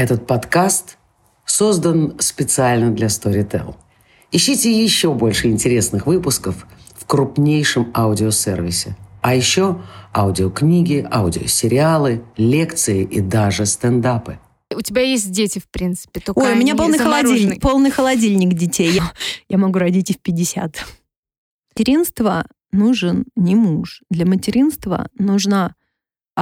Этот подкаст создан специально для Storytel. Ищите еще больше интересных выпусков в крупнейшем аудиосервисе. А еще аудиокниги, аудиосериалы, лекции и даже стендапы. У тебя есть дети, в принципе, только Ой, у меня полный холодильник, полный холодильник детей. Я, я могу родить и в 50. Материнство нужен не муж. Для материнства нужна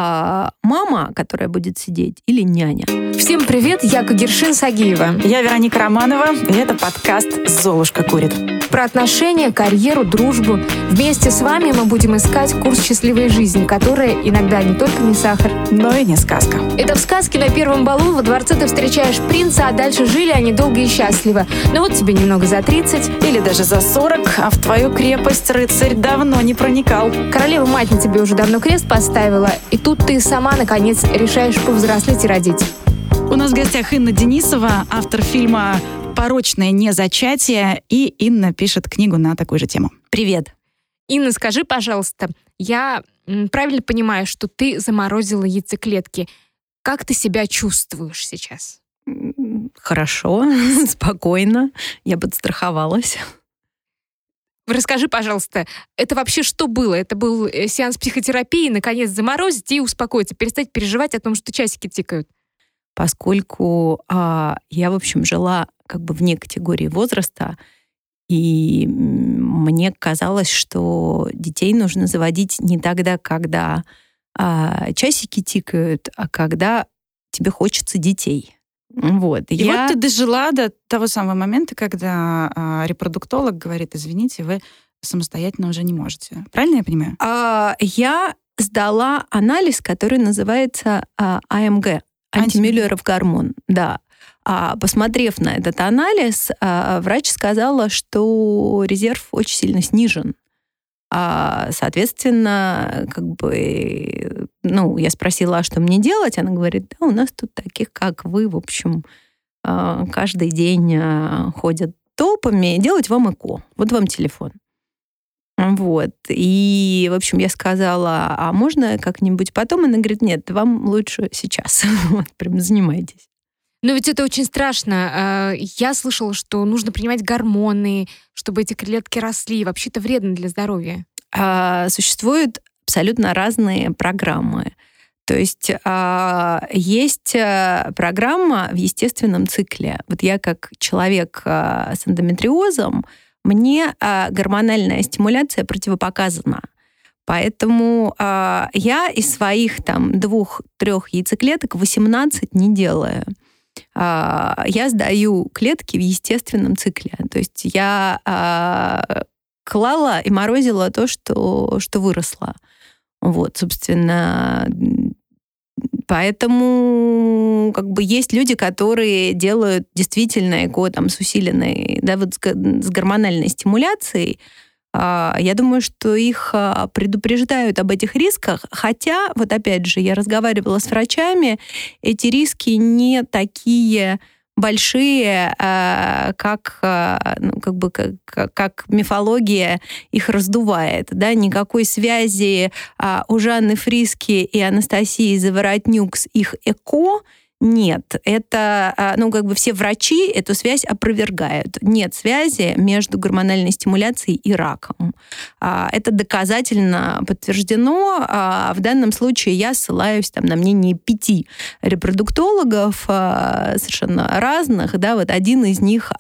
а, мама, которая будет сидеть, или няня. Всем привет, я Кагершин Сагиева. Я Вероника Романова, и это подкаст «Золушка курит». Про отношения, карьеру, дружбу. Вместе с вами мы будем искать курс счастливой жизни, которая иногда не только не сахар. Но и не сказка. Это в сказке на первом балу во дворце ты встречаешь принца, а дальше жили они долго и счастливо. Ну вот тебе немного за 30. Или даже за 40, а в твою крепость рыцарь давно не проникал. Королева-мать на тебе уже давно крест поставила, и тут ты сама, наконец, решаешь повзрослеть и родить. У нас в гостях Инна Денисова, автор фильма «Порочное незачатие», и Инна пишет книгу на такую же тему. Привет. Инна, скажи, пожалуйста, я правильно понимаю, что ты заморозила яйцеклетки. Как ты себя чувствуешь сейчас? Хорошо, спокойно. Я подстраховалась. Расскажи, пожалуйста, это вообще что было? Это был э, сеанс психотерапии, наконец заморозить и успокоиться, перестать переживать о том, что часики тикают. Поскольку а, я, в общем, жила как бы вне категории возраста, и мне казалось, что детей нужно заводить не тогда, когда а, часики тикают, а когда тебе хочется детей. Вот. И я... вот ты дожила до того самого момента, когда а, репродуктолог говорит, извините, вы самостоятельно уже не можете. Правильно я понимаю? А, я сдала анализ, который называется а, АМГ, антимюллеров гормон. Да. А, посмотрев на этот анализ, а, врач сказала, что резерв очень сильно снижен. А, соответственно, как бы, ну, я спросила, а что мне делать? Она говорит, да, у нас тут таких, как вы, в общем, а, каждый день а, ходят толпами, делать вам ЭКО. Вот вам телефон. Вот. И, в общем, я сказала, а можно как-нибудь потом? Она говорит, нет, вам лучше сейчас. Вот, прям занимайтесь. Но ведь это очень страшно. А, Я слышала, что нужно принимать гормоны, чтобы эти клетки росли. Вообще это вредно для здоровья. А, Существуют абсолютно разные программы. То есть а, есть а, программа в естественном цикле. Вот я как человек а, с эндометриозом, мне а, гормональная стимуляция противопоказана. Поэтому а, я из своих там двух-трех яйцеклеток 18 не делаю. А, я сдаю клетки в естественном цикле. То есть я а, клала и морозила то, что, что выросло. Вот, собственно, поэтому как бы есть люди, которые делают действительно ЭКО там с усиленной, да, вот с, с гормональной стимуляцией. А, Я думаю, что их а, предупреждают об этих рисках, хотя, вот опять же, я разговаривала с врачами, эти риски не такие большие, а, как, а, ну, как бы как- как мифология их раздувает, да, никакой связи а, у Жанны Фриски и Анастасии Заворотнюк с их ЭКО нет, это, а, ну, как бы все врачи эту связь опровергают. Нет связи между гормональной стимуляцией и раком. А, Это доказательно подтверждено. А, В данном случае я ссылаюсь там, на мнение пяти репродуктологов совершенно разных. Да, вот один из них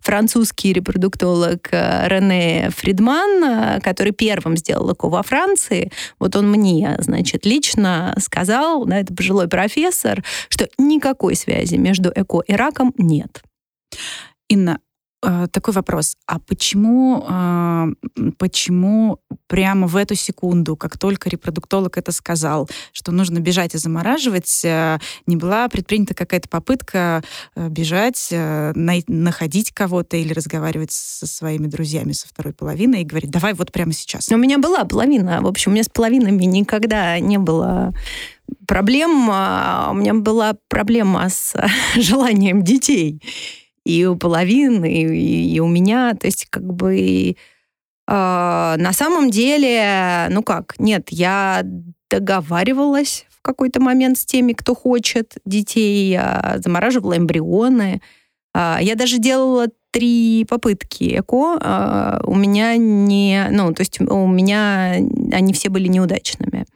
французский репродуктолог Рене Фридман, который первым сделал ЭКО во Франции. Вот он мне, значит, лично сказал, да, это пожилой профессор, что никакой связи между ЭКО и раком нет. Инна, э, такой вопрос. А почему, э, почему прямо в эту секунду, как только репродуктолог это сказал, что нужно бежать и замораживать, э, не была предпринята какая-то попытка бежать, находить кого-то или разговаривать со своими друзьями со второй половиной и говорить, давай вот прямо сейчас. У меня была половина. В общем, у меня с половинами никогда не было проблем. А, У меня была проблема с желанием детей. И у половины, и, и у меня. То есть, как бы... а, на самом деле, ну как, нет, я договаривалась в какой-то момент с теми, кто хочет детей. Я замораживала эмбрионы. А, я даже делала три попытки ЭКО. А, у меня не... Ну, то есть у меня они все были неудачными.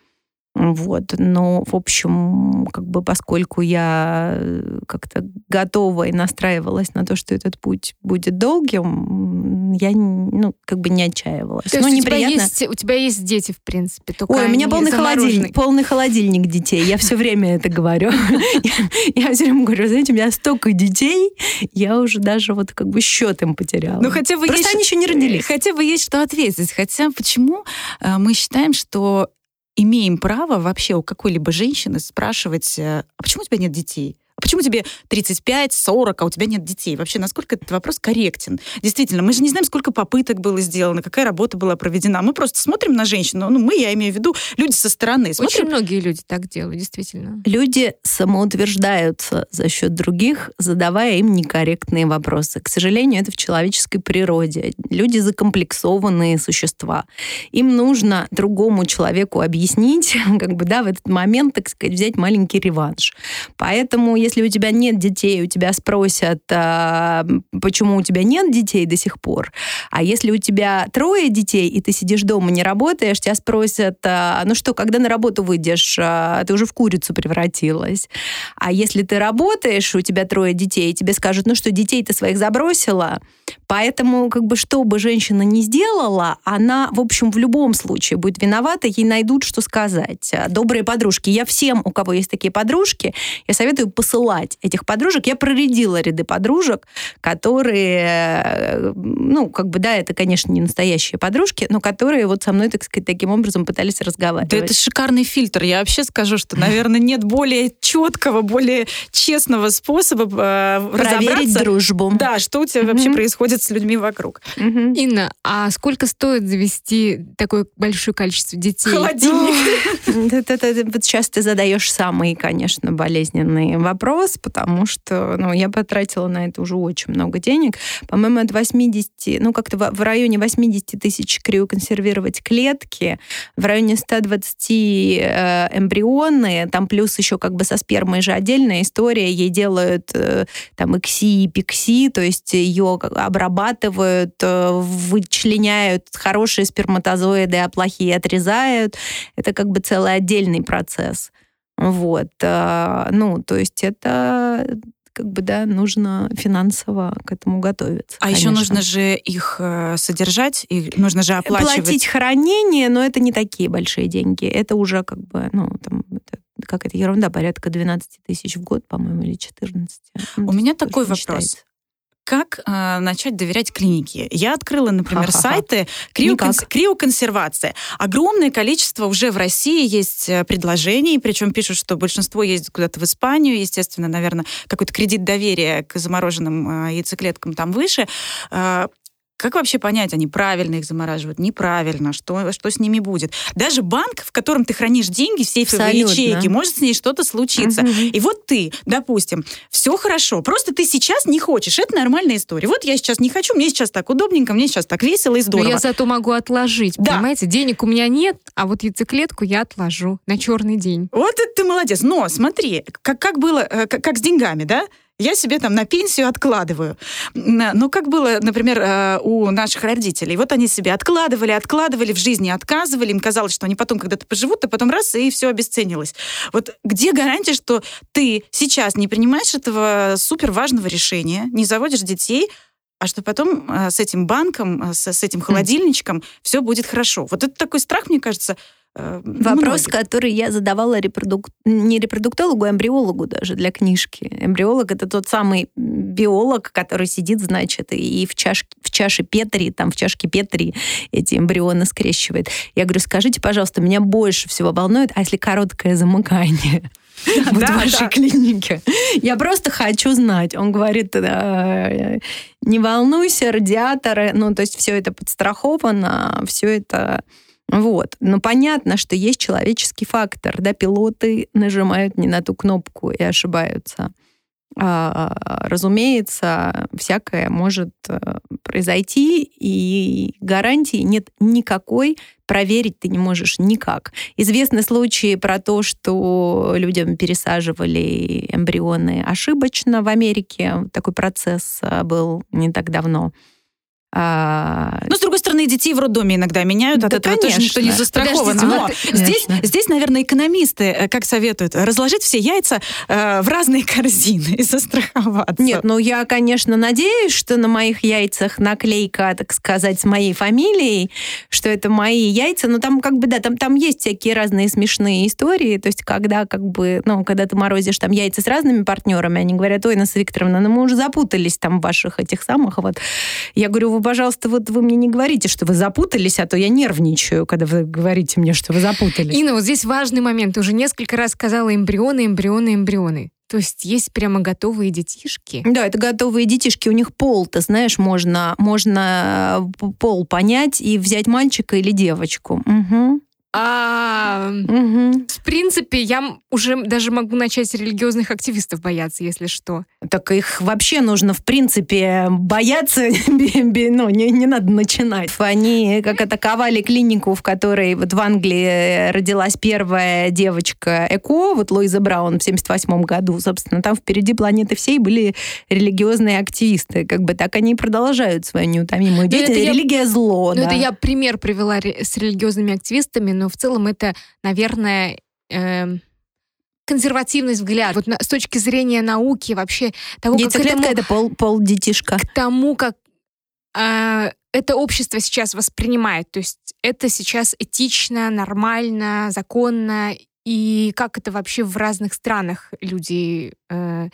Вот. Но, в общем, как бы поскольку я э, как-то готова и настраивалась на то, что этот путь будет долгим, я ну, как бы не отчаивалась. То ну, есть неприятно... у, тебя есть, у тебя есть дети, в принципе, только Ой, у меня полный холодильник, полный холодильник детей. Я все время это говорю. Я все время говорю, знаете, у меня столько детей, я уже даже вот как бы счет им потеряла. Ну, хотя бы Просто они еще не родились. Хотя бы есть что ответить. Хотя почему э, мы считаем, что имеем право вообще у какой-либо женщины спрашивать, э, а почему у тебя нет детей? Почему тебе 35, 40, а у тебя нет детей? Вообще, насколько этот вопрос корректен? Действительно, мы же не знаем, сколько попыток было сделано, какая работа была проведена. Мы просто смотрим на женщину, ну, мы, я имею в виду, люди со стороны. Смотрим... Очень многие люди так делают, действительно. Люди самоутверждаются за счет других, задавая им некорректные вопросы. К сожалению, это в человеческой природе. Люди закомплексованные существа. Им нужно другому человеку объяснить, как бы, да, в этот момент, так сказать, взять маленький реванш. Поэтому если у тебя нет детей, у тебя спросят, а, почему у тебя нет детей до сих пор. А если у тебя трое детей, и ты сидишь дома, не работаешь, тебя спросят, а, ну что, когда на работу выйдешь, а, ты уже в курицу превратилась. А если ты работаешь, у тебя трое детей, тебе скажут, ну что, детей ты своих забросила, Поэтому, как бы, что бы женщина ни сделала, она, в общем, в любом случае будет виновата, ей найдут, что сказать. Добрые подружки. Я всем, у кого есть такие подружки, я советую посылать этих подружек. Я проредила ряды подружек, которые, ну, как бы, да, это, конечно, не настоящие подружки, но которые вот со мной, так сказать, таким образом пытались разговаривать. Да это шикарный фильтр. Я вообще скажу, что, наверное, нет более четкого, более честного способа э, Проверить дружбу. Да, что у тебя вообще происходит с людьми вокруг. Угу. Инна, а сколько стоит завести такое большое количество детей? Холодильник. Вот сейчас ты задаешь самый, конечно, болезненный вопрос, потому что ну, я потратила на это уже очень много денег. По-моему, от 80, ну как-то в районе 80 тысяч криоконсервировать клетки, в районе 120 э, эмбрионы, там плюс еще как бы со спермой же отдельная история, ей делают э, там икси и пикси, то есть ее обрабатывают, э, вычленяют хорошие сперматозоиды, а плохие отрезают. Это как бы целый отдельный процесс. Вот. Э, ну, то есть это как бы, да, нужно финансово к этому готовиться. А конечно. еще нужно же их э, содержать, и нужно же оплачивать. Платить хранение, но это не такие большие деньги. Это уже как бы, ну, там, это, как это ерунда, порядка 12 тысяч в год, по-моему, или 14. У меня такой вопрос. Считается. Как э, начать доверять клинике? Я открыла, например, Ха-ха-ха. сайты криоконс... криоконсервация. Огромное количество уже в России есть э, предложений, причем пишут, что большинство ездит куда-то в Испанию, естественно, наверное, какой-то кредит доверия к замороженным э, яйцеклеткам там выше. Э, как вообще понять, они правильно их замораживают, неправильно, что, что с ними будет? Даже банк, в котором ты хранишь деньги, в сейфовые ячейки, может с ней что-то случиться. Угу. И вот ты, допустим, все хорошо, просто ты сейчас не хочешь, это нормальная история. Вот я сейчас не хочу, мне сейчас так удобненько, мне сейчас так весело и здорово. Но я зато могу отложить, да. понимаете? Денег у меня нет, а вот яйцеклетку я отложу на черный день. Вот это ты молодец. Но смотри, как, как было, э, как, как с деньгами, да? Я себе там на пенсию откладываю. Ну, как было, например, э, у наших родителей. Вот они себе откладывали, откладывали, в жизни отказывали, им казалось, что они потом когда-то поживут, а потом раз, и все обесценилось. Вот где гарантия, что ты сейчас не принимаешь этого супер важного решения, не заводишь детей, а что потом э, с этим банком, э, с, с этим холодильничком mm. все будет хорошо. Вот это такой страх, мне кажется, Э, Вопрос, многих. который я задавала репродук... не репродуктологу, а эмбриологу даже для книжки. Эмбриолог — это тот самый биолог, который сидит, значит, и в, чаш... в чаше Петри, там в чашке Петри эти эмбрионы скрещивает. Я говорю, скажите, пожалуйста, меня больше всего волнует, а если короткое замыкание? вот да, в вашей да. клинике. Я просто хочу знать. Он говорит, не волнуйся, радиаторы, ну, то есть все это подстраховано, все это вот. Но понятно, что есть человеческий фактор. Да, пилоты нажимают не на ту кнопку и ошибаются. а, разумеется, всякое может э, произойти, и гарантии нет никакой, проверить ты не можешь никак. Известны случаи про то, что людям пересаживали эмбрионы ошибочно в Америке. Такой процесс э, был не так давно. А... Ну, с другой стороны, детей в роддоме иногда меняют, да, от этого конечно. тоже никто не застрахован. Но здесь, здесь, наверное, экономисты э, как советуют? Разложить все яйца э, в разные корзины и застраховаться. Нет, ну я, конечно, надеюсь, что на моих яйцах наклейка, так сказать, с моей фамилией, что это мои яйца, но там как бы, да, там, там есть всякие разные смешные истории, то есть когда как бы, ну, когда ты морозишь там яйца с разными партнерами, они говорят, ой, Инесса Викторовна, ну мы уже запутались там в ваших этих самых, вот. Я говорю, пожалуйста, вот вы мне не говорите, что вы запутались, а то я нервничаю, когда вы говорите мне, что вы запутались. Инна, вот здесь важный момент. Ты уже несколько раз сказала эмбрионы, эмбрионы, эмбрионы. То есть есть прямо готовые детишки? Да, это готовые детишки. У них пол, ты знаешь, можно, можно э, пол понять и взять мальчика или девочку. Угу. А, угу. В принципе, я уже даже могу начать религиозных активистов бояться, если что. Так их вообще нужно, в принципе, бояться, ну, не, не надо начинать. Они как атаковали клинику, в которой вот в Англии родилась первая девочка ЭКО, вот Луиза Браун в 78 году, собственно, там впереди планеты всей были религиозные активисты. Как бы так они и продолжают свою неутомимую деятельность. Религия я, зло, ну, да. Это я пример привела с религиозными активистами, но но в целом это, наверное, э, консервативный взгляд. Вот на, с точки зрения науки вообще того, как этому, это пол, пол детишка. К тому, как э, это общество сейчас воспринимает. То есть это сейчас этично, нормально, законно. И как это вообще в разных странах люди э,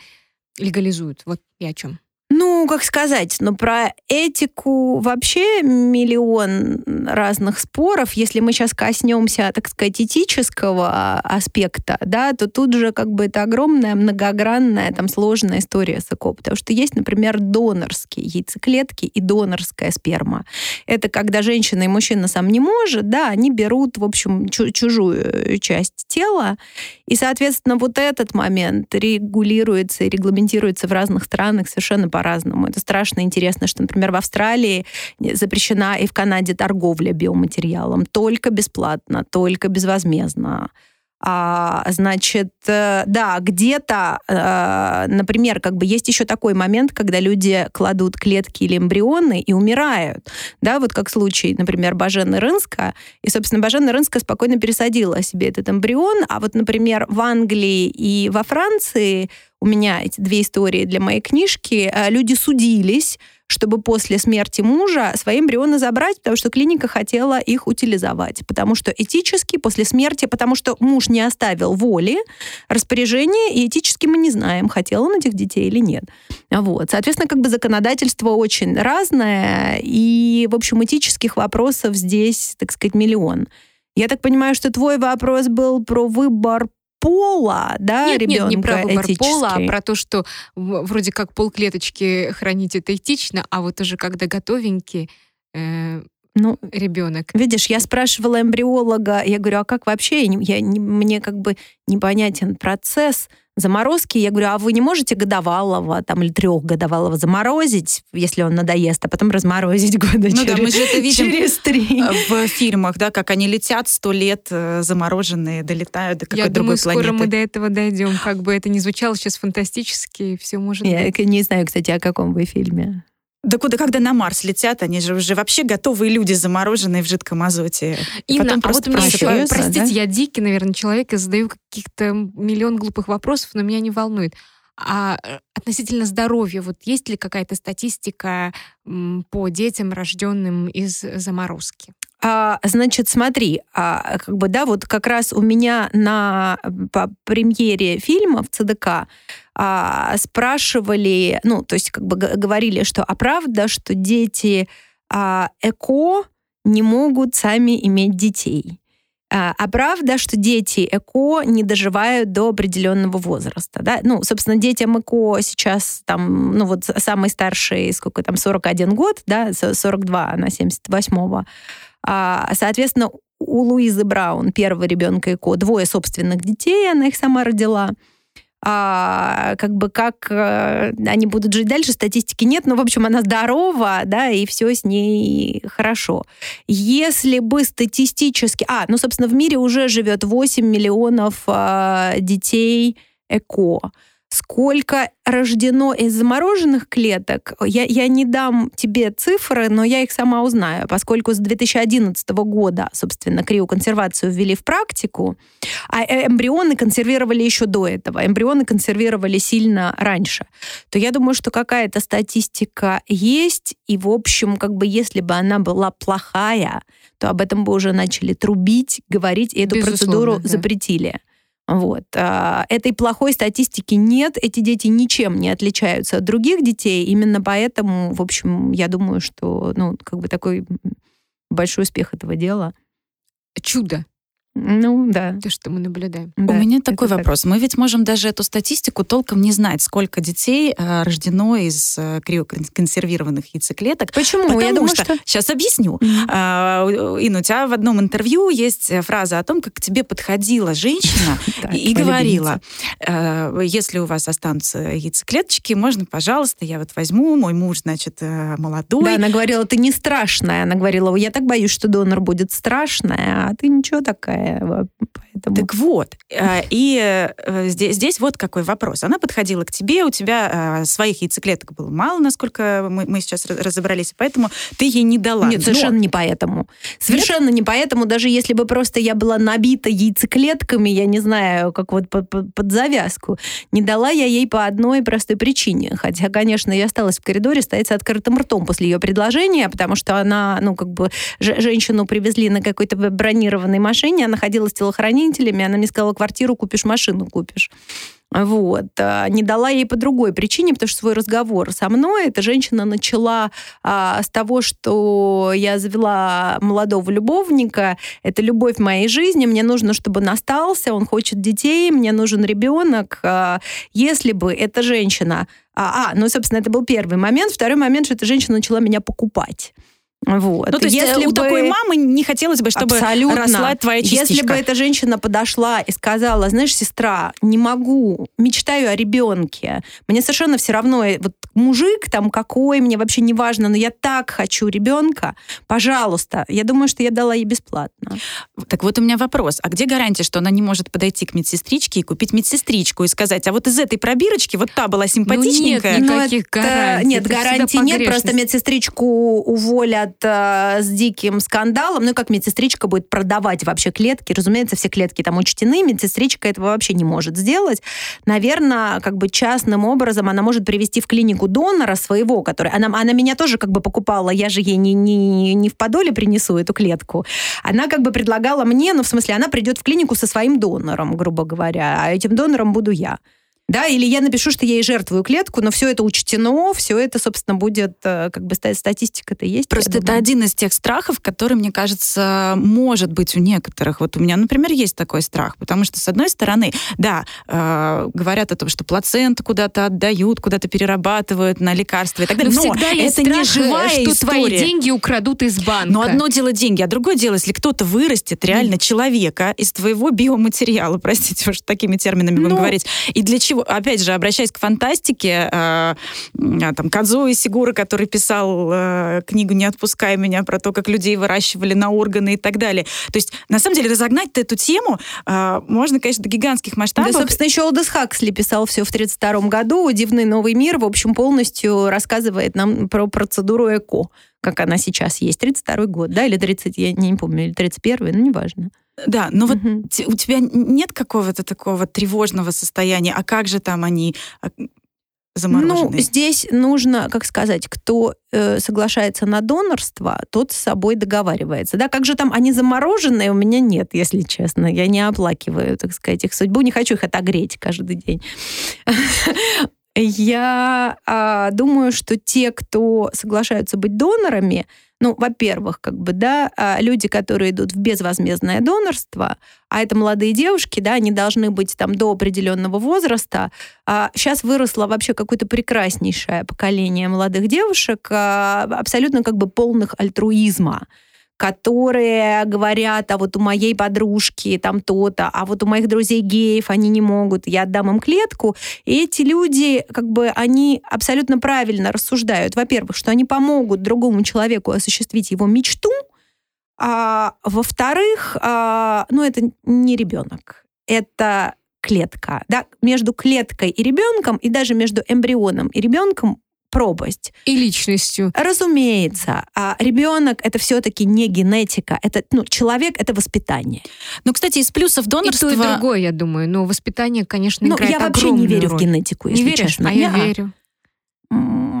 легализуют. Вот я о чем. Ну, как сказать, но про этику вообще миллион разных споров. Если мы сейчас коснемся, так сказать, этического аспекта, да, то тут же как бы это огромная, многогранная, там сложная история с ЭКО. Потому что есть, например, донорские яйцеклетки и донорская сперма. Это когда женщина и мужчина сам не может, да, они берут, в общем, чужую часть тела. И, соответственно, вот этот момент регулируется и регламентируется в разных странах совершенно по по-разному. Это страшно интересно, что, например, в Австралии запрещена и в Канаде торговля биоматериалом только бесплатно, только безвозмездно. А, значит, э, да, где-то, э, например, как бы есть еще такой момент, когда люди кладут клетки или эмбрионы и умирают. Да, вот как случай, например, Бажены Рынска. И, собственно, Бажена Рынска спокойно пересадила себе этот эмбрион. А вот, например, в Англии и во Франции у меня эти две истории для моей книжки, э, люди судились чтобы после смерти мужа свои эмбрионы забрать, потому что клиника хотела их утилизовать. Потому что этически после смерти, потому что муж не оставил воли, распоряжения, и этически мы не знаем, хотел он этих детей или нет. Вот. Соответственно, как бы законодательство очень разное, и, в общем, этических вопросов здесь, так сказать, миллион. Я так понимаю, что твой вопрос был про выбор пола, да, нет, ребенка нет, не про выбор пола, а про то, что вроде как полклеточки хранить это этично, а вот уже когда готовенький, э, ну, ребенок. Видишь, я спрашивала эмбриолога, я говорю, а как вообще? Я, я, мне как бы непонятен процесс заморозки. Я говорю, а вы не можете годовалого там, или трехгодовалого заморозить, если он надоест, а потом разморозить года ну, через, да, мы же это видим через три? В фильмах, да, как они летят сто лет э, замороженные, долетают до какой-то другой думаю, планеты. скоро мы до этого дойдем. Как бы это ни звучало сейчас фантастически, все может Я быть. не знаю, кстати, о каком вы фильме. Да куда, когда на Марс летят, они же уже вообще готовые люди, замороженные в жидком азоте. Инна, а вот мне еще, простите, да? я дикий, наверное, человек, и задаю каких-то миллион глупых вопросов, но меня не волнует. А э, относительно здоровья, вот есть ли какая-то статистика по детям, рожденным из заморозки? А, значит, смотри, а, как бы, да, вот как раз у меня на по премьере фильма в ЦДК а, спрашивали, ну, то есть как бы говорили, что а правда, что дети а, эко не могут сами иметь детей? А, а правда, что дети ЭКО не доживают до определенного возраста, да? Ну, собственно, детям ЭКО сейчас там, ну вот самый старший, сколько там, 41 год, да, 42 на 78-го. А, соответственно, у Луизы Браун, первого ребенка ЭКО, двое собственных детей, она их сама родила. а, как бы как а, они будут жить дальше, статистики нет, но, в общем, она здорова, да, и все с ней хорошо. Если бы статистически... А, ну, собственно, в мире уже живет 8 миллионов а, детей ЭКО. Сколько рождено из замороженных клеток, я, я не дам тебе цифры, но я их сама узнаю, поскольку с 2011 года, собственно, криоконсервацию ввели в практику, а э, эмбрионы консервировали еще до этого, эмбрионы консервировали сильно раньше, то я думаю, что какая-то статистика есть, и, в общем, как бы если бы она была плохая, то об этом бы уже начали трубить, говорить, и эту Безусловно, процедуру да. запретили. Вот. А, этой плохой статистики нет, эти дети ничем не отличаются от других детей, именно поэтому, в общем, я думаю, что, ну, как бы такой большой успех этого дела. Чудо. Ну, да. То, что мы наблюдаем. Да, У меня такой вопрос. Так. Мы ведь можем даже эту статистику толком не знать, сколько детей э, рождено из э, криоконсервированных яйцеклеток. Почему? Потому Я думаю, что... что... Сейчас объясню. Mm-hmm. Э, Инна, у тебя в одном интервью есть фраза о том, как к тебе подходила женщина и говорила, э, если у вас останутся яйцеклеточки, можно, пожалуйста, я вот возьму, мой муж, значит, э, молодой. Да, она говорила, ты не страшная. Она говорила, я так боюсь, что донор будет страшная, а ты ничего такая такая. Поэтому... Так вот, э, и э, здесь, здесь вот какой вопрос. Она подходила к тебе, у тебя э, своих яйцеклеток было мало, насколько мы, мы сейчас разобрались, поэтому ты ей не дала. Нет, совершенно Но... не поэтому. Совершенно Нет? не поэтому. Даже если бы просто я была набита яйцеклетками, я не знаю, как вот под, под завязку, не дала я ей по одной простой причине. Хотя, конечно, я осталась в коридоре стоять с открытым ртом после ее предложения, потому что она, ну, как бы, женщину привезли на какой-то бронированной машине, находила с телохранителями, она мне сказала, квартиру купишь, машину купишь. Вот. А, не дала ей по другой причине, потому что свой разговор со мной эта женщина начала а, с того, что я завела молодого любовника, это любовь моей жизни, мне нужно, чтобы он остался, он хочет детей, мне нужен ребенок. А, если бы эта женщина... А, а, ну, собственно, это был первый момент. Второй момент, что эта женщина начала меня покупать. Вот. Ну, то есть если у бы... такой мамы не хотелось бы, чтобы Абсолютно. росла твоя частичка. Если бы эта женщина подошла и сказала, знаешь, сестра, не могу, мечтаю о ребенке, мне совершенно все равно, э, вот мужик там какой, мне вообще не важно, но я так хочу ребенка, пожалуйста. Я думаю, что я дала ей бесплатно. Так вот у меня вопрос, а где гарантия, что она не может подойти к медсестричке и купить медсестричку и сказать, а вот из этой пробирочки вот та была симпатичненькая? Ну, нет никаких это... гарантий. Нет, гарантий нет, просто медсестричку уволят э, с диким скандалом. Ну и как медсестричка будет продавать вообще клетки? Разумеется, все клетки там учтены, медсестричка этого вообще не может сделать. Наверное, как бы частным образом она может привести в клинику донора своего, который... Она, она меня тоже как бы покупала, я же ей не, не, не в подоле принесу эту клетку. Она как бы предлагала мне, ну в смысле, она придет в клинику со своим донором, грубо говоря, а этим донором буду я. Да, или я напишу, что я ей жертвую клетку, но все это учтено, все это, собственно, будет, э, как бы статистика-то есть. Просто это один из тех страхов, который, мне кажется, может быть у некоторых. Вот у меня, например, есть такой страх, потому что, с одной стороны, да, э, говорят о том, что плаценту куда-то отдают, куда-то перерабатывают на лекарства и так далее. Но, но всегда есть это страх, не живая что история. твои деньги украдут из банка. Но одно дело деньги, а другое дело, если кто-то вырастет реально mm. человека из твоего биоматериала, простите, уж такими терминами ну, будем говорить, и для чего опять же, обращаясь к фантастике, э, там, Кадзо и Сигура, который писал э, книгу «Не отпускай меня» про то, как людей выращивали на органы и так далее. То есть, на самом деле, разогнать эту тему э, можно, конечно, до гигантских масштабов. Да, собственно, еще Олдес Хаксли писал все в 1932 году. «Дивный новый мир», в общем, полностью рассказывает нам про процедуру ЭКО как она сейчас есть, 32 год, да, или 30, я не помню, или 31, ну, неважно. Да, но угу. вот у тебя нет какого-то такого тревожного состояния, а как же там они а, замороженные? Ну, здесь нужно, как сказать, кто э, соглашается на донорство, тот с собой договаривается. Да, как же там они замороженные, у меня нет, если честно. Я не оплакиваю, так сказать, их судьбу, не хочу их отогреть каждый день. Я а, думаю, что те, кто соглашаются быть донорами, ну, во-первых, как бы, да, а, люди, которые идут в безвозмездное донорство, а это молодые девушки, да, они должны быть там до определенного возраста. А сейчас выросло вообще какое-то прекраснейшее поколение молодых девушек, а, абсолютно как бы полных альтруизма которые говорят, а вот у моей подружки там то-то, а вот у моих друзей геев они не могут, я отдам им клетку. И эти люди, как бы, они абсолютно правильно рассуждают. Во-первых, что они помогут другому человеку осуществить его мечту, а во-вторых, а, ну, это не ребенок, это клетка. Да? Между клеткой и ребенком, и даже между эмбрионом и ребенком пропасть. И личностью. Разумеется. А ребенок это все-таки не генетика, это ну, человек это воспитание. Ну, кстати, из плюсов донорства... И то, и другое, я думаю. Но воспитание, конечно, ну, играет я вообще не верю роль. в генетику, если не веришь? честно. А я Не-а. верю.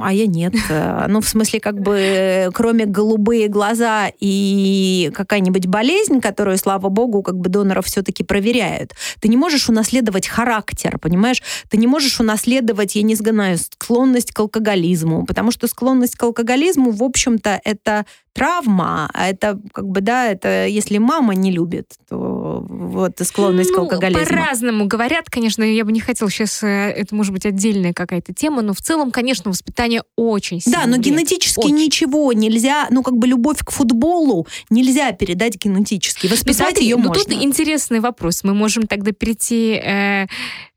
А я нет. Э, Ну, в смысле, как бы, э, кроме голубые глаза и какая-нибудь болезнь, которую, слава богу, как бы доноров все-таки проверяют, ты не можешь унаследовать характер, понимаешь? Ты не можешь унаследовать, я не знаю, склонность к алкоголизму, потому что склонность к алкоголизму, в общем-то, это травма, а это как бы, да, это если мама не любит, то вот склонность к Ну, алкоголизму. По-разному говорят, конечно, я бы не хотела сейчас, это может быть отдельная какая-то тема, но в целом, конечно, воспитание очень сильно Да, но генетически Очень. ничего нельзя, ну как бы любовь к футболу нельзя передать генетически. Ну, Воспитать смотри, ее ну можно. тут интересный вопрос. Мы можем тогда перейти э,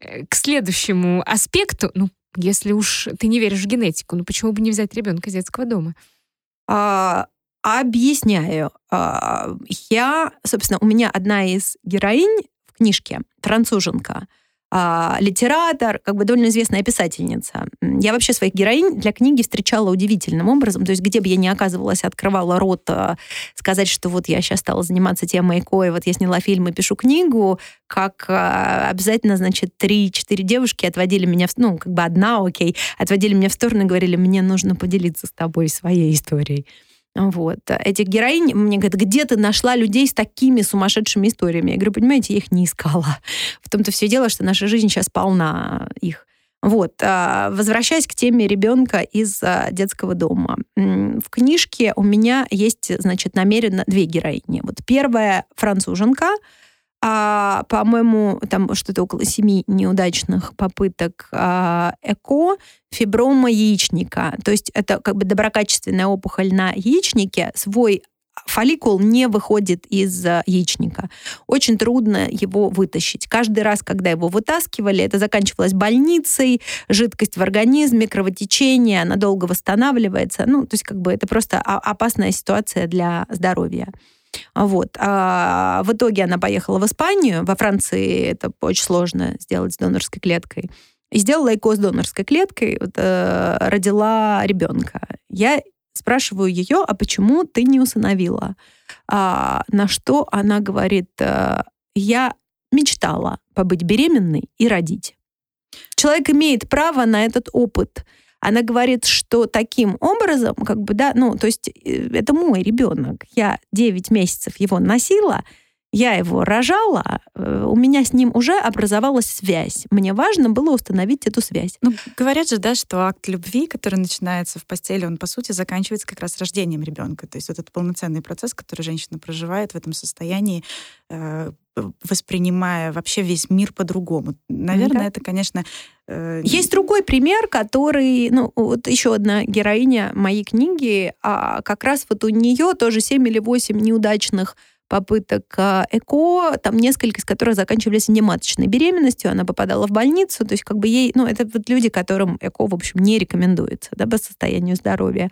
э, к следующему аспекту. Ну, если уж ты не веришь в генетику, ну почему бы не взять ребенка из детского дома? А, объясняю. А, я, собственно, у меня одна из героинь в книжке француженка, а, литератор, как бы довольно известная писательница. Я вообще своих героинь для книги встречала удивительным образом. То есть где бы я ни оказывалась, открывала рот а, сказать, что вот я сейчас стала заниматься темой ЭКО, и вот я сняла фильм и пишу книгу, как обязательно, значит, три-четыре девушки отводили меня, в, ну, как бы одна, окей, отводили меня в сторону и говорили, мне нужно поделиться с тобой своей историей. Вот. Этих героинь мне говорят, где ты нашла людей с такими сумасшедшими историями? Я говорю, понимаете, я их не искала. В том-то все дело, что наша жизнь сейчас полна их. Вот. а, Возвращаясь к теме ребенка из а, детского дома. В книжке у меня есть, значит, намеренно две героини. Вот первая француженка, а, по-моему, там что-то около семи неудачных попыток а, ЭКО, фиброма яичника. То есть это как бы доброкачественная опухоль на яичнике, свой фолликул не выходит из а, яичника. Очень трудно его вытащить. Каждый раз, когда его вытаскивали, это заканчивалось больницей, жидкость в организме, кровотечение, она долго восстанавливается. Ну, то есть как бы это просто опасная ситуация для здоровья. Вот. А в итоге она поехала в Испанию. Во Франции это очень сложно сделать с донорской клеткой. И сделала ЭКО с донорской клеткой, вот, э, родила ребенка. Я спрашиваю ее, а почему ты не усыновила? А, на что она говорит, э, я мечтала побыть беременной и родить. Человек имеет право на этот опыт. Она говорит, что таким образом, как бы, да, ну, то есть э, это мой ребенок. Я 9 месяцев его носила, я его рожала, э, у меня с ним уже образовалась связь. Мне важно было установить эту связь. Ну, говорят же, да, что акт любви, который начинается в постели, он, по сути, заканчивается как раз рождением ребенка. То есть вот этот полноценный процесс, который женщина проживает в этом состоянии, э, воспринимая вообще весь мир по-другому. Наверное, Да. это, конечно... э, Есть другой пример, который, ну, вот еще одна героиня моей книги, а как раз вот у нее тоже 7 или 8 неудачных попыток а, ЭКО, там несколько из которых заканчивались нематочной беременностью, она попадала в больницу, то есть как бы ей, ну, это вот люди, которым ЭКО, в общем, не рекомендуется, да, по состоянию здоровья.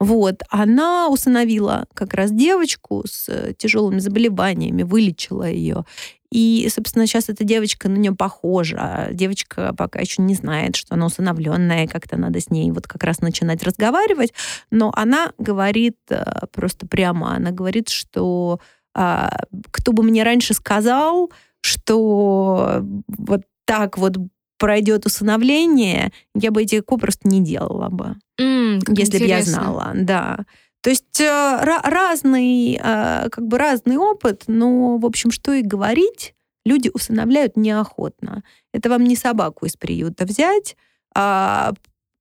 Вот, она усыновила как раз девочку с э, тяжелыми заболеваниями, вылечила ее. И, собственно, сейчас эта девочка на нее похожа. Девочка пока еще не знает, что она усыновленная, как-то надо с ней вот как раз начинать разговаривать. Но она говорит э, просто прямо, она говорит, что а, кто бы мне раньше сказал, что вот так вот пройдет усыновление, я бы эти ЭКО просто не делала бы как если бы я знала, да. То есть э, ра- разный, э, как бы разный опыт, но, в общем, что и говорить, люди усыновляют неохотно. Это вам не собаку из приюта взять, а,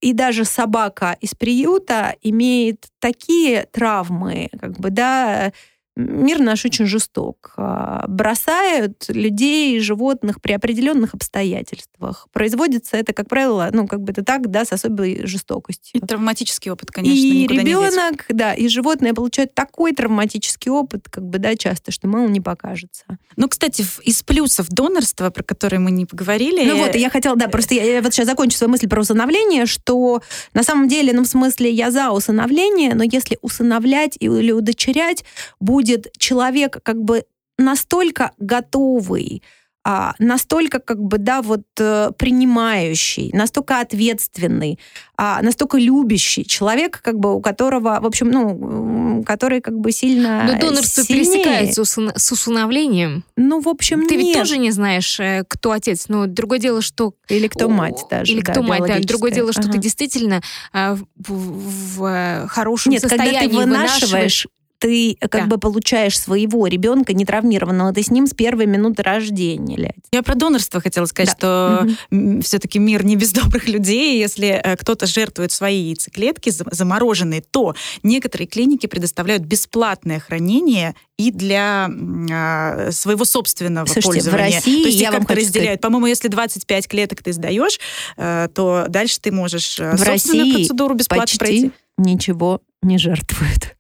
и даже собака из приюта имеет такие травмы, как бы, да, мир наш очень жесток. А, бросают людей и животных при определенных обстоятельствах. Производится это, как правило, ну, как бы это так, да, с особой жестокостью. И травматический опыт, конечно, И ребенок, да, и животное получают такой травматический опыт, как бы, да, часто, что мало не покажется. Ну, кстати, из плюсов донорства, про которые мы не поговорили... Ну вот, я хотела, да, просто я, я вот сейчас закончу свою мысль про усыновление, что на самом деле, ну, в смысле, я за усыновление, но если усыновлять или удочерять, будет будет человек как бы настолько готовый, а, настолько как бы, да, вот э, принимающий, настолько ответственный, а, настолько любящий человек, как бы у которого, в общем, ну, который как бы сильно Но донорство сильнее. пересекается с усыновлением. Ну, в общем, Ты нет. ведь тоже не знаешь, э, кто отец. Но другое дело, что... Или кто мать даже. Или да, кто мать, да. Другое дело, что Ага. ты действительно э, в, в- в, хорошем Нет, когда состоянии ты вынашиваешь, ты э, как Да. бы получаешь своего ребенка нетравмированного, ты с ним с первой минуты рождения, Лядь. Я про донорство хотела сказать, Да. что Мгм. все-таки мир не без добрых людей. Если э, кто-то жертвует свои яйцеклетки за- замороженные, то некоторые клиники предоставляют бесплатное хранение и для а, своего собственного Слушайте, в пользования. России, то есть я как-то разделяют. По-моему, если 25 клеток ты сдаешь, э, то дальше ты можешь В собственную России процедуру бесплатно почти пройти. ничего не жертвуют.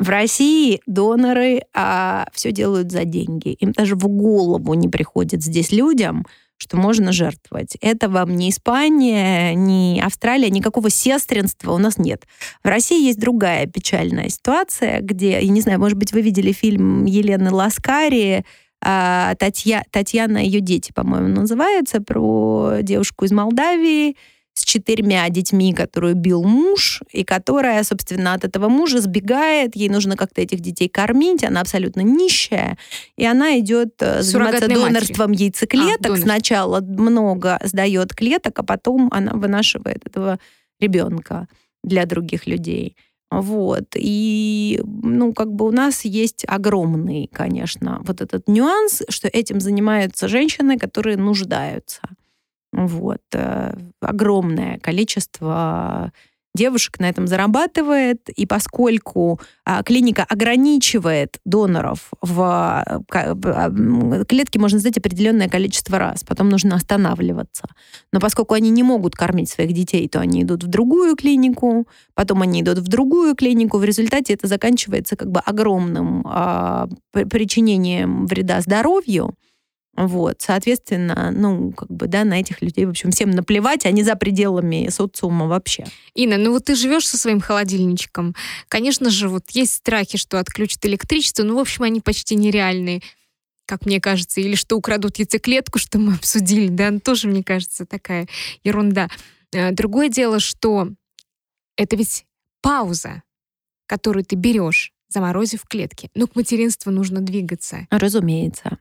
В России доноры все делают за деньги. Им даже в голову не приходит здесь людям, что можно жертвовать. Это вам не Испания, не Австралия, никакого сестринства у нас нет. В России есть другая печальная ситуация, где, я не знаю, может быть, вы видели фильм Елены Ласкари, а, Татья, Татьяна ее дети, по-моему, называется, про девушку из Молдавии, с четырьмя детьми, которую бил муж, и которая, собственно, от этого мужа сбегает, ей нужно как-то этих детей кормить, она абсолютно нищая, и она идет э, заниматься донорством яйцеклеток. А, донорство. Сначала много сдает клеток, а потом она вынашивает этого ребенка для других людей. Вот. И, ну, как бы у нас есть огромный, конечно, вот этот нюанс, что этим занимаются женщины, которые нуждаются. Вот. Огромное количество девушек на этом зарабатывает, и поскольку а, клиника ограничивает доноров в а, а, м, клетки можно сдать определенное количество раз, потом нужно останавливаться. Но поскольку они не могут кормить своих детей, то они идут в другую клинику, потом они идут в другую клинику, в результате это заканчивается как бы огромным при- причинением вреда здоровью. Вот, соответственно, ну, как бы, да, на этих людей, в общем, всем наплевать, они за пределами социума вообще. Инна, ну вот ты живешь со своим холодильничком. Конечно же, вот есть страхи, что отключат электричество, ну, в общем, они почти нереальные, как мне кажется, или что украдут яйцеклетку, что мы обсудили, да, ну, тоже, мне кажется, такая ерунда. Э, Другое дело, что это ведь пауза, которую ты берешь, заморозив клетки. Ну, к материнству нужно двигаться. Разумеется.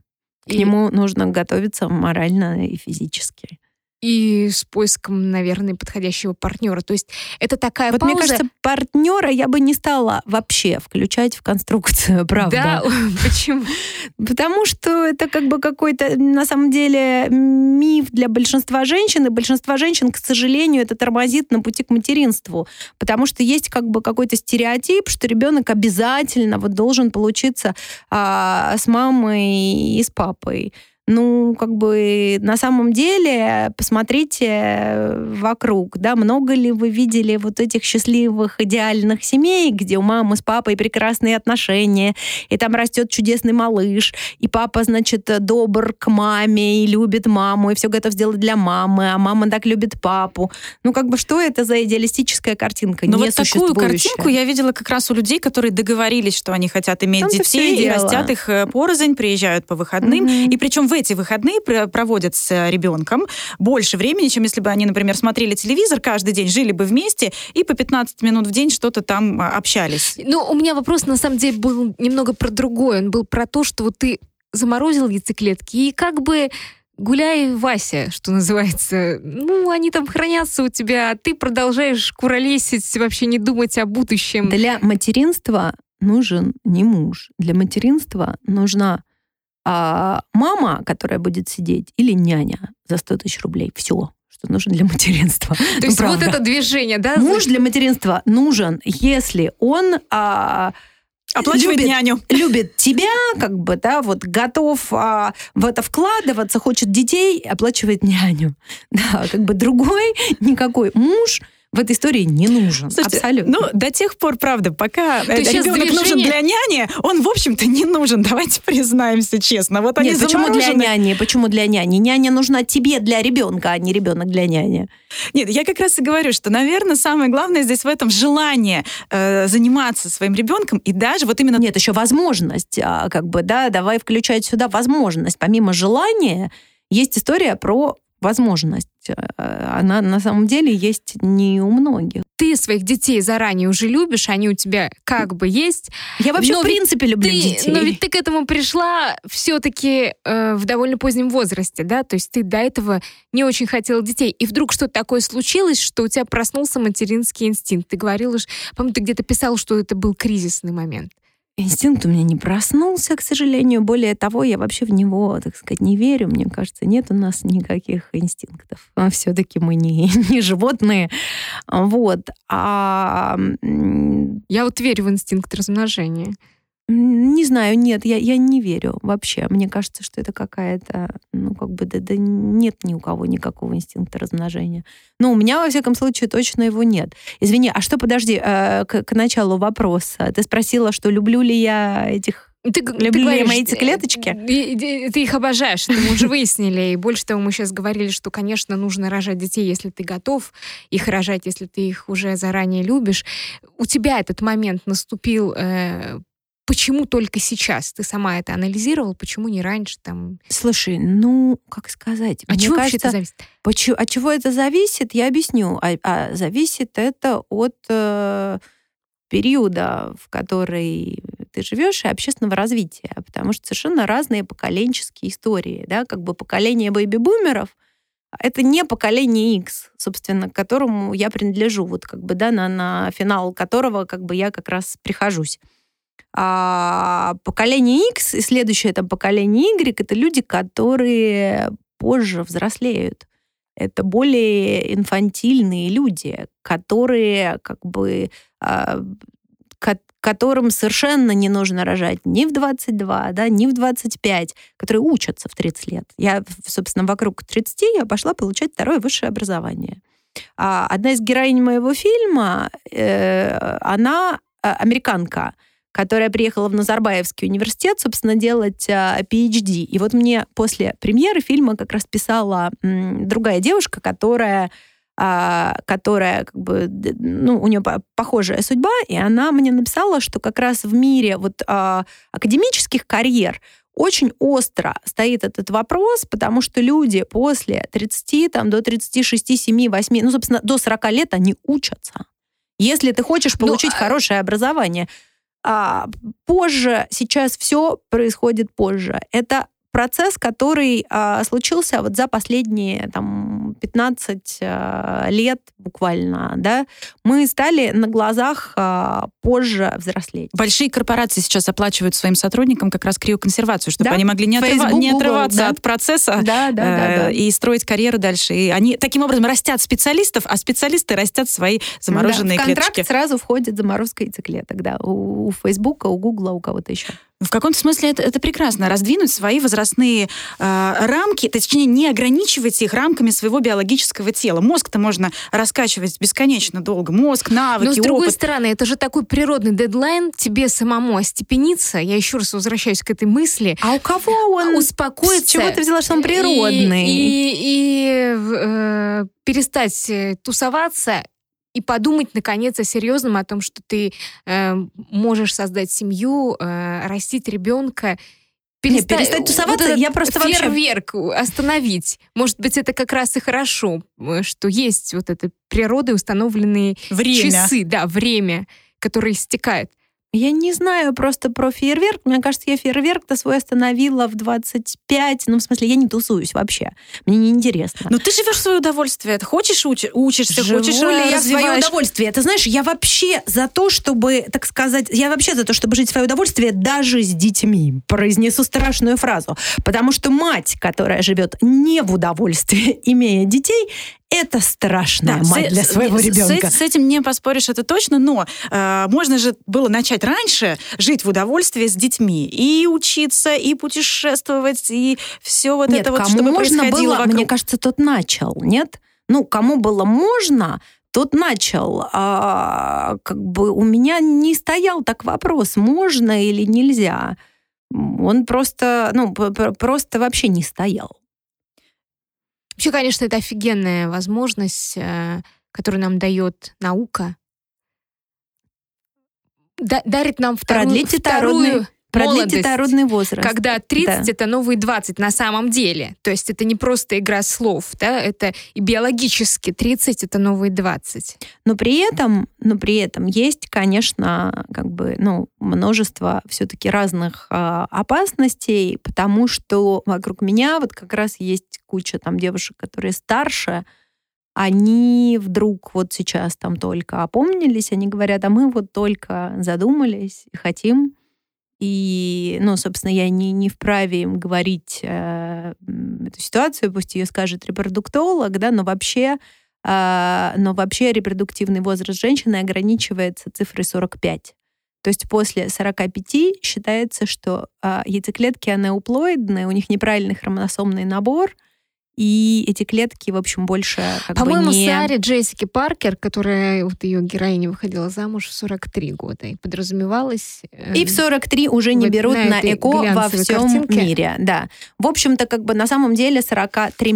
К И- нему нужно готовиться морально и физически. И с поиском, наверное, подходящего партнера. То есть это такая вот пауза. мне кажется, партнера я бы не стала вообще включать в конструкцию, правда. Да, почему? Потому что это как бы какой-то, на самом деле, миф для большинства женщин, и большинство женщин, к сожалению, это тормозит на пути к материнству. Потому что есть как бы какой-то стереотип, что ребенок обязательно вот должен получиться а, с мамой и с папой. Ну, как бы на самом деле, посмотрите вокруг, да, много ли вы видели вот этих счастливых, идеальных семей, где у мамы с папой прекрасные отношения, и там растет чудесный малыш, и папа, значит, добр к маме и любит маму, и все готов сделать для мамы, а мама так любит папу. Ну, как бы, что это за идеалистическая картинка, Но не вот такую картинку я видела как раз у людей, которые договорились, что они хотят иметь и детей, и растят их э, порознь, приезжают по выходным. Мгм. И причем в эти выходные пр- проводят с э, ребенком больше времени, чем если бы они, например, смотрели телевизор каждый день, жили бы вместе и по 15 минут в день что-то там а, общались. Ну, у меня вопрос, на самом деле, был немного про другое. Он был про то, что вот ты заморозил яйцеклетки, и как бы гуляй, Вася, что называется. Ну, они там хранятся у тебя, а ты продолжаешь куролесить, вообще не думать о будущем. Для материнства нужен не муж. Для материнства нужна а, мама, которая будет сидеть, или няня за 100 тысяч рублей. Все, что нужно для материнства. То Ну, есть вот правда. это движение, да? Муж для материнства нужен, если он а, Оплачивает любит, няню. Любит тебя, как бы, да, вот готов а, в это вкладываться, хочет детей, оплачивает няню. Да, как бы другой никакой муж в этой истории не нужен. Слушайте, Абсолютно. Ну, до тех пор, правда, пока То есть сейчас ребенок нужен движение- для няни, он, в общем-то, не нужен. Давайте признаемся честно. Вот они Нет, почему для няни? Почему для няни? Няня нужна тебе для ребенка, а не ребенок для няни. Нет, я как раз и говорю, что, наверное, самое главное здесь в этом желание э, заниматься своим ребенком и даже вот именно Нет, еще возможность, а, как бы, да, давай включать сюда возможность. Помимо желания, есть история про возможность. Э, Она на самом деле есть не у многих. Ты своих детей заранее уже любишь, они у тебя как бы есть. Я вообще, Но в принципе, люблю Ты- детей. но ведь ты к этому пришла все-таки в довольно позднем возрасте, да? То есть ты до этого не очень хотела детей. И вдруг что-то такое случилось, что у тебя проснулся материнский инстинкт. Ты говорила, по-моему, ты где-то писал, что это был кризисный момент. Инстинкт у меня не проснулся, к сожалению. Более того, я вообще в него, так сказать, не верю. Мне кажется, нет у нас никаких инстинктов. Все-таки мы не, не животные. Вот. А, Я вот верю в инстинкт размножения. Не знаю, нет, я, я не верю вообще. Мне кажется, что это какая-то, ну, как бы, да, да нет ни у кого никакого инстинкта размножения. Но у меня, во всяком случае, точно его нет. Извини, а что, подожди, э, к, к началу вопроса. Ты спросила, что люблю ли я этих Ты, г- Люблю ты говоришь, мои яйцеклеточки? э, и- и- Ты их обожаешь, это мы уже выяснили. И больше того, мы сейчас говорили, что, конечно, нужно рожать детей, если ты готов их рожать, если ты их уже заранее любишь. У тебя этот момент наступил э, Почему только сейчас? Ты сама это анализировала? Почему не раньше? Там? Слушай, ну, как сказать? От Мне чего кажется, это зависит? почему- от чего это зависит, я объясню. А, а зависит это от э, периода, в который ты живешь, и общественного развития. Потому что совершенно разные поколенческие истории. Да? Как бы поколение бэйби-бумеров это не поколение X, собственно, к которому я принадлежу, вот как бы, да, на, на финал которого как бы я как раз прихожусь. А поколение X и следующее там поколение Y это люди, которые позже взрослеют. Это более инфантильные люди, которые как бы а, ко- которым совершенно не нужно рожать ни в 22, да, ни в 25, которые учатся в 30 лет. Я, собственно, вокруг 30 я пошла получать второе высшее образование. А одна из героинь моего фильма, э, она э, американка, которая приехала в Назарбаевский университет, собственно, делать а, PhD. И вот мне после премьеры фильма как раз писала другая девушка, которая а, которая как бы, ну, у нее по- похожая судьба, и она мне написала, что как раз в мире вот а, академических карьер очень остро стоит этот вопрос, потому что люди после 30, там, до 36, 7, 8, ну, собственно, до 40 лет они учатся. Если ты хочешь Ну, получить а- хорошее образование, а, позже, сейчас все происходит позже. Это процесс, который а, случился вот за последние там, 15 а, лет буквально, да, мы стали на глазах а, позже взрослеть. Большие корпорации сейчас оплачивают своим сотрудникам как раз криоконсервацию, чтобы Да. они могли не, отрыва- Facebook, не Google, отрываться да. от процесса Да, да, да, э, да. и строить карьеру дальше. И они таким образом растят специалистов, а специалисты растят свои замороженные Да, в контракт клеточки. сразу входит заморозка яйцеклеток, да, у, у Фейсбука, у Гугла, у кого-то еще. В каком-то смысле это, это прекрасно. Раздвинуть свои возрастные э, рамки, точнее, не ограничивать их рамками своего биологического тела. Мозг-то можно раскачивать бесконечно долго. Мозг, навыки, Но с другой опыт. стороны, это же такой природный дедлайн тебе самому остепениться. Я еще раз возвращаюсь к этой мысли. А у кого он? успокоиться. С чего ты взяла, что он природный? И, и- и, э, перестать э, тусоваться и подумать, наконец, о серьезном, о том, что ты э, можешь создать семью, э, растить ребенка. Не, перестать тусоваться, этот я просто вообще- фейерверк остановить. Может быть, это как раз и хорошо, э, что есть вот это природой установленные Время. часы, да, время, которое истекает. Я не знаю просто про фейерверк. Мне кажется, я фейерверк-то свой остановила в 25. Ну, в смысле, я не тусуюсь вообще. Мне неинтересно. Но ты живешь в свое удовольствие. Ты хочешь учи- учишься, Живу хочешь ли я в свое удовольствие? Ты знаешь, я вообще за то, чтобы, так сказать, я вообще за то, чтобы жить в свое удовольствие даже с детьми. Произнесу страшную фразу. Потому что мать, которая живет не в удовольствии, имея детей, это страшная Да, мать с- для своего с- ребенка. С, с этим не поспоришь, это точно, но э, можно же было начать раньше жить в удовольствии с детьми и учиться, и путешествовать, и все вот Нет, это вот, кому чтобы можно было, вокруг. мне кажется, тот начал, нет? Ну, кому было можно, тот начал. А, как бы у меня не стоял так вопрос, можно или нельзя. Он просто, ну, просто вообще не стоял. Вообще, конечно, это офигенная возможность, э, которую нам дает наука. Да- дарит нам вторую, Продлить вторую Продлить молодость. детородный возраст. Когда 30 Да. это новые 20 на самом деле. То есть это не просто игра слов, да, это и биологически 30 это новые 20. Но при этом, но при этом есть, конечно, как бы, ну, множество все-таки разных а, опасностей, потому что вокруг меня вот как раз есть куча там девушек, которые старше, они вдруг вот сейчас там только опомнились, они говорят, а мы вот только задумались и хотим. И, ну, собственно, я не, не вправе им говорить э, эту ситуацию, пусть ее скажет репродуктолог, да, но вообще а, но вообще репродуктивный возраст женщины ограничивается цифрой 45. То есть после 45 считается, что а, яйцеклетки анеуплоидные, у них неправильный хромосомный набор, и эти клетки, в общем, больше По-моему, не... Саре Джессики Паркер, которая вот ее героиня выходила замуж в 43 года, и подразумевалось... э, И в 43 уже не вот берут на на, ЭКО во всем картинке. мире. Да. В общем-то, как бы на самом деле 43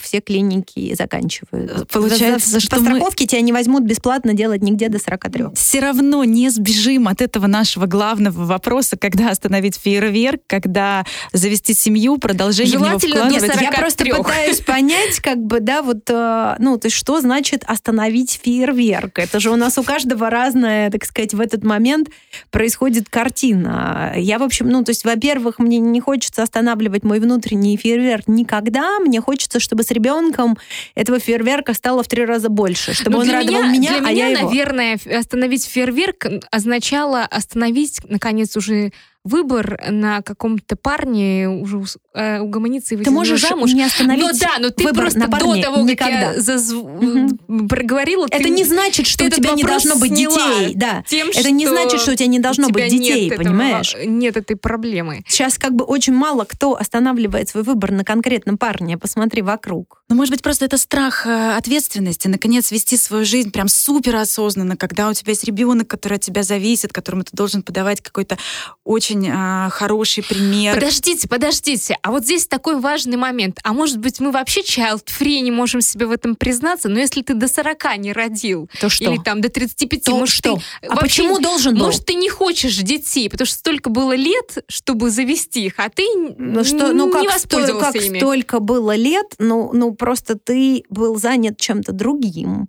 все клиники заканчивают. Получается, За- что по мы- страховке тебя не возьмут бесплатно делать нигде до 43. все равно не сбежим от этого нашего главного вопроса, когда остановить фейерверк, когда завести семью, продолжение в него Желательно вкладывать. 40. Я просто 43. пытаюсь понять, как бы, да, вот, э, ну, то есть что значит остановить фейерверк? Это же у нас у каждого разная, так сказать, в этот момент происходит картина. Я, в общем, ну, то есть, во-первых, мне не хочется останавливать мой внутренний фейерверк никогда. Мне хочется, чтобы с ребенком этого фейерверка стало в три раза больше, чтобы Ну, он радовал меня, меня, для а я меня, его. наверное, остановить фейерверк означало остановить, наконец, уже выбор на каком-то парне, уже э, угомониться и выйти Ты можешь замуж. не остановить Ну да, но ты выбор просто на до парня того, как никогда. я зазв- проговорила, Это ты не значит, что ты у тебя не должно быть детей. Да. тем, Это не значит, что у тебя не должно тебя быть детей, нет этого- понимаешь? Нет этой проблемы. Сейчас как бы очень мало кто останавливает свой выбор на конкретном парне. Посмотри вокруг. Ну, может быть, просто это страх э, ответственности, наконец, вести свою жизнь прям супер осознанно, когда у тебя есть ребенок, который от тебя зависит, которому ты должен подавать какой-то очень э, хороший пример. Подождите, подождите. А вот здесь такой важный момент. А может быть, мы вообще child-free не можем себе в этом признаться? Но если ты до 40 не родил, То что? или там до 35, То может, что? ты А вообще- почему должен был? Может, ты не хочешь детей, потому что столько было лет, чтобы завести их, а ты Ну что, ну не как, сто- воспользовался как ими. столько было лет, ну, ну просто ты был занят чем-то другим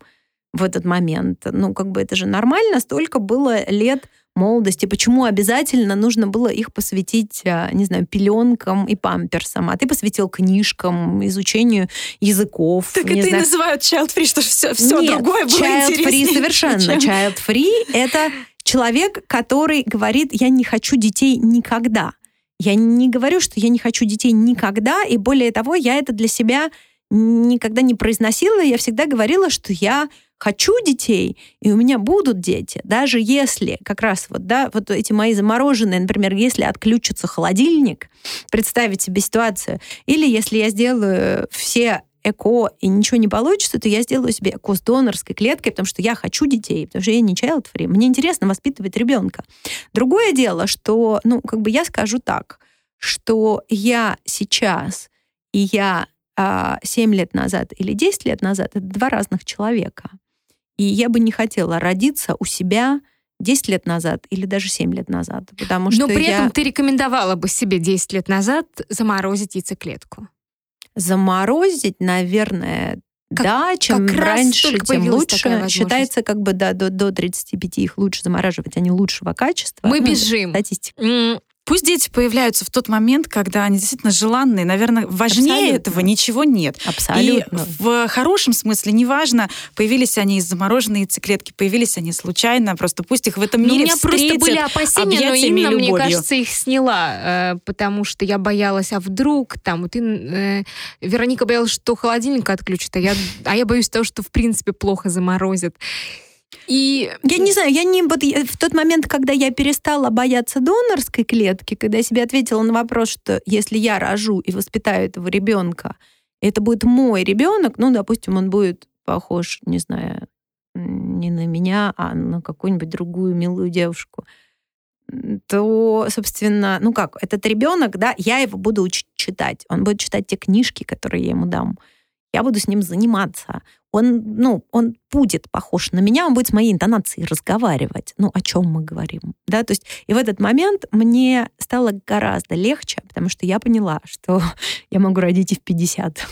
в этот момент. Ну как бы это же нормально, столько было лет молодости. Почему обязательно нужно было их посвятить, а, не знаю, пеленкам и памперсам, а ты посвятил книжкам, изучению языков. Так это и знаю. называют child-free, что все, все Нет, другое было child-free интереснее, совершенно. чем- Child-free — это человек, который говорит, я не хочу детей никогда. Я не говорю, что я не хочу детей никогда, и более того, я это для себя никогда не произносила. Я всегда говорила, что я хочу детей, и у меня будут дети. Даже если как раз вот, да, вот эти мои замороженные, например, если отключится холодильник, представить себе ситуацию, или если я сделаю все эко и ничего не получится, то я сделаю себе эко с донорской клеткой, потому что я хочу детей, потому что я не child free. Мне интересно воспитывать ребенка. Другое дело, что, ну, как бы я скажу так, что я сейчас и я а, 7 лет назад или 10 лет назад это два разных человека. И я бы не хотела родиться у себя 10 лет назад или даже 7 лет назад, потому что Но при я этом ты рекомендовала бы себе 10 лет назад заморозить яйцеклетку. заморозить, наверное, Как- да, чем как раньше, тем лучше. Считается, как бы да, до, до 35 их лучше замораживать, они лучшего качества. Мы Ну, бежим. Статистика. Пусть дети появляются в тот момент, когда они действительно желанные. Наверное, важнее Абсолютно. этого ничего нет. Абсолютно. И в хорошем смысле неважно, появились они из замороженной яйцеклетки, появились они случайно, просто пусть их в этом ну, мире У меня просто были опасения, но Инна, мне кажется, их сняла, э, потому что я боялась, а вдруг там, вот э, Вероника боялась, что холодильник отключат, а я, а я боюсь того, что в принципе плохо заморозят. И я не знаю, я не вот в тот момент, когда я перестала бояться донорской клетки, когда я себе ответила на вопрос, что если я рожу и воспитаю этого ребенка, это будет мой ребенок, ну, допустим, он будет похож, не знаю, не на меня, а на какую-нибудь другую милую девушку, то, собственно, ну как, этот ребенок, да, я его буду учить читать. Он будет читать те книжки, которые я ему дам я буду с ним заниматься. Он, ну, он будет похож на меня, он будет с моей интонацией разговаривать. Ну, о чем мы говорим, да, то есть и в этот момент мне стало гораздо легче, потому что я поняла, что я могу родить и в 50.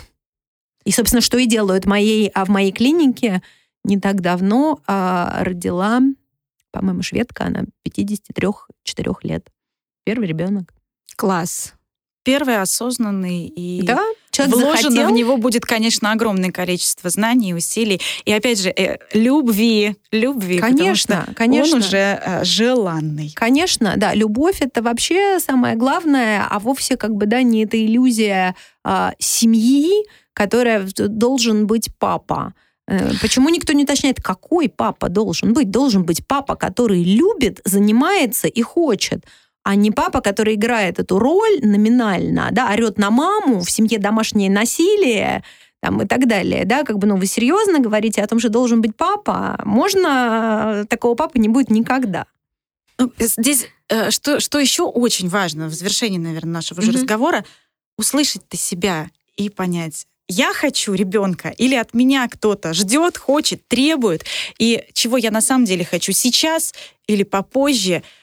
И, собственно, что и делают моей, а в моей клинике не так давно а, родила, по-моему, шведка, она 53-4 лет. Первый ребенок. Класс первый осознанный и да, человек вложено захотел. в него будет, конечно, огромное количество знаний, усилий и опять же э, любви, любви, конечно, конечно, он уже э, желанный. Конечно, да, любовь это вообще самое главное, а вовсе как бы да не эта иллюзия э, семьи, которая должен быть папа. Э, почему никто не уточняет, какой папа должен быть? Должен быть папа, который любит, занимается и хочет а не папа, который играет эту роль номинально, да, орет на маму, в семье домашнее насилие, там, и так далее, да, как бы, ну, вы серьезно говорите о том, что должен быть папа, можно, такого папы не будет никогда. Ну, здесь э, что, что еще очень важно в завершении, наверное, нашего mm-hmm. разговора, услышать ты себя и понять, я хочу ребенка или от меня кто-то ждет, хочет, требует, и чего я на самом деле хочу сейчас или попозже –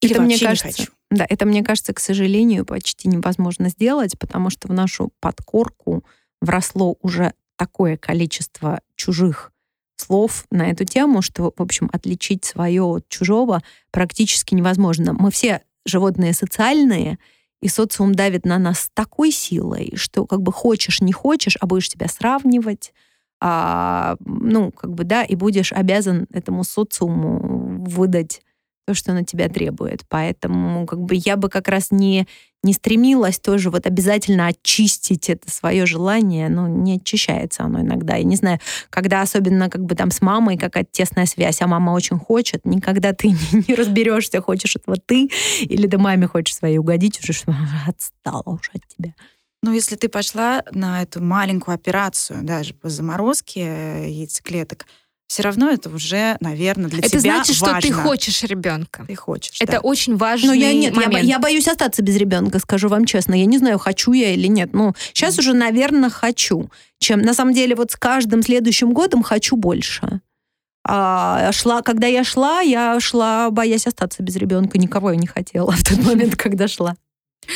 или это мне кажется, не хочу. Да, это, мне кажется, к сожалению, почти невозможно сделать, потому что в нашу подкорку вросло уже такое количество чужих слов на эту тему, что, в общем, отличить свое от чужого практически невозможно. Мы все животные социальные, и социум давит на нас с такой силой, что как бы хочешь, не хочешь, а будешь себя сравнивать, а, ну, как бы, да, и будешь обязан этому социуму выдать то, что на тебя требует. Поэтому как бы я бы как раз не, не стремилась тоже вот обязательно очистить это свое желание, но не очищается оно иногда. Я не знаю, когда особенно как бы там с мамой какая-то тесная связь, а мама очень хочет, никогда ты не, не разберешься, хочешь это вот ты, или ты маме хочешь своей угодить, уже что отстала уже от тебя. Ну, если ты пошла на эту маленькую операцию, даже по заморозке яйцеклеток, все равно это уже, наверное, для это тебя значит, важно. что ты хочешь ребенка. Ты хочешь. Это да. очень важный Но я нет, момент. Я, я боюсь остаться без ребенка, скажу вам честно. Я не знаю, хочу я или нет. Ну, сейчас mm. уже, наверное, хочу. Чем на самом деле вот с каждым следующим годом хочу больше. А шла, когда я шла, я шла, боясь остаться без ребенка. Никого я не хотела в тот момент, когда шла.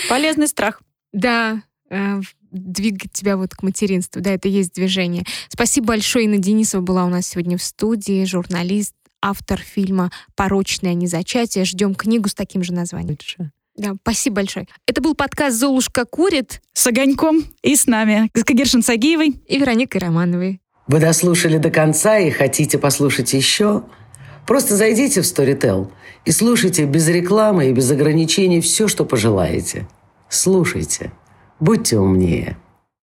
Полезный страх. Да, э, двигать тебя вот к материнству, да, это есть движение. Спасибо большое, Инна Денисова была у нас сегодня в студии, журналист, автор фильма «Порочное незачатие». Ждем книгу с таким же названием. Да, спасибо большое. Это был подкаст «Золушка курит» с Огоньком и с нами, с Кагершин Сагиевой и Вероникой Романовой. Вы дослушали до конца и хотите послушать еще? Просто зайдите в Storytel и слушайте без рекламы и без ограничений все, что пожелаете. Слушайте. Будьте умнее.